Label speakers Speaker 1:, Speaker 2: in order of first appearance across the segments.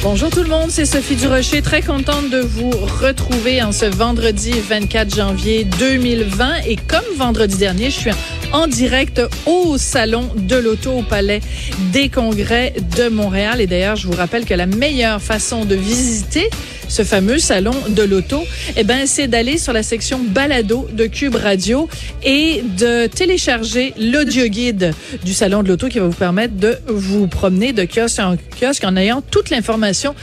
Speaker 1: Bonjour tout le monde, c'est Sophie Durocher, très contente de vous retrouver en ce vendredi 24 janvier 2020 et comme vendredi dernier, je suis en direct au salon de l'auto au Palais des Congrès de Montréal. Et d'ailleurs, je vous rappelle que la meilleure façon de visiter ce fameux salon de l'auto, eh ben, c'est d'aller sur la section balado de Cube Radio et de télécharger l'audio guide du salon de l'auto qui va vous permettre de vous promener de kiosque en kiosque en ayant toute l'information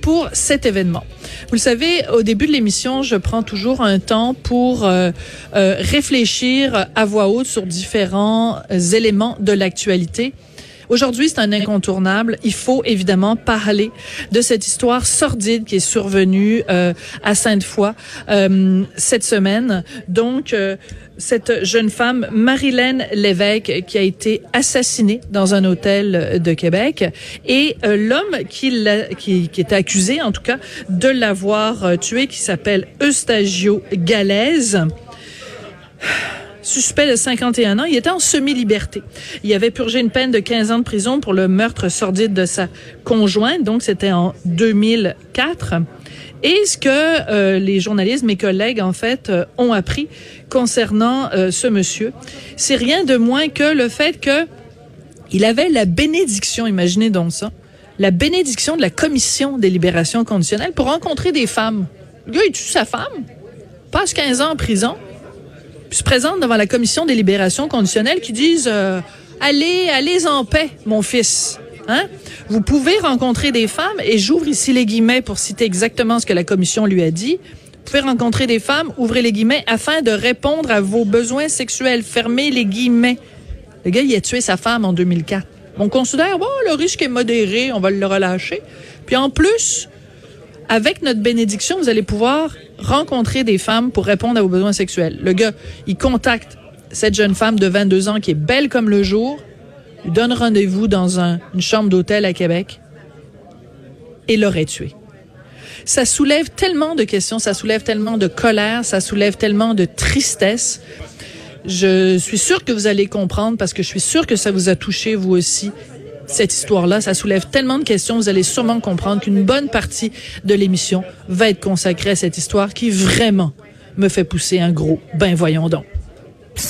Speaker 1: pour cet événement. Vous le savez, au début de l'émission, je prends toujours un temps pour euh, euh, réfléchir à voix haute sur différents éléments de l'actualité. Aujourd'hui, c'est un incontournable. Il faut évidemment parler de cette histoire sordide qui est survenue euh, à Sainte-Foy euh, cette semaine. Donc, euh, cette jeune femme, Marilène Lévesque, qui a été assassinée dans un hôtel de Québec, et l'homme qui, qui, qui est accusé, en tout cas, de l'avoir tuée, qui s'appelle Eustagio Galaise suspect de 51 ans. Il était en semi-liberté. Il avait purgé une peine de 15 ans de prison pour le meurtre sordide de sa conjointe. Donc, c'était en 2004. Et ce que euh, les journalistes, mes collègues, en fait, euh, ont appris concernant euh, ce monsieur, c'est rien de moins que le fait que il avait la bénédiction, imaginez donc ça, la bénédiction de la commission des libérations conditionnelles pour rencontrer des femmes. Le gars, il tue sa femme, passe 15 ans en prison, se présente devant la commission des libérations conditionnelles qui disent euh, allez, allez en paix, mon fils. Hein? Vous pouvez rencontrer des femmes, et j'ouvre ici les guillemets pour citer exactement ce que la commission lui a dit. Vous pouvez rencontrer des femmes, ouvrez les guillemets, afin de répondre à vos besoins sexuels. Fermez les guillemets. Le gars, il a tué sa femme en 2004. On considère, bon, le risque est modéré, on va le relâcher. Puis en plus, avec notre bénédiction, vous allez pouvoir rencontrer des femmes pour répondre à vos besoins sexuels. Le gars, il contacte cette jeune femme de 22 ans qui est belle comme le jour, lui donne rendez-vous dans une chambre d'hôtel à Québec et l'aurait tué. Ça soulève tellement de questions, ça soulève tellement de colère, ça soulève tellement de tristesse. Je suis sûre que vous allez comprendre parce que je suis sûre que ça vous a touché vous aussi cette histoire-là. Ça soulève tellement de questions. Vous allez sûrement comprendre qu'une bonne partie de l'émission va être consacrée à cette histoire qui vraiment me fait pousser un gros ben voyons donc.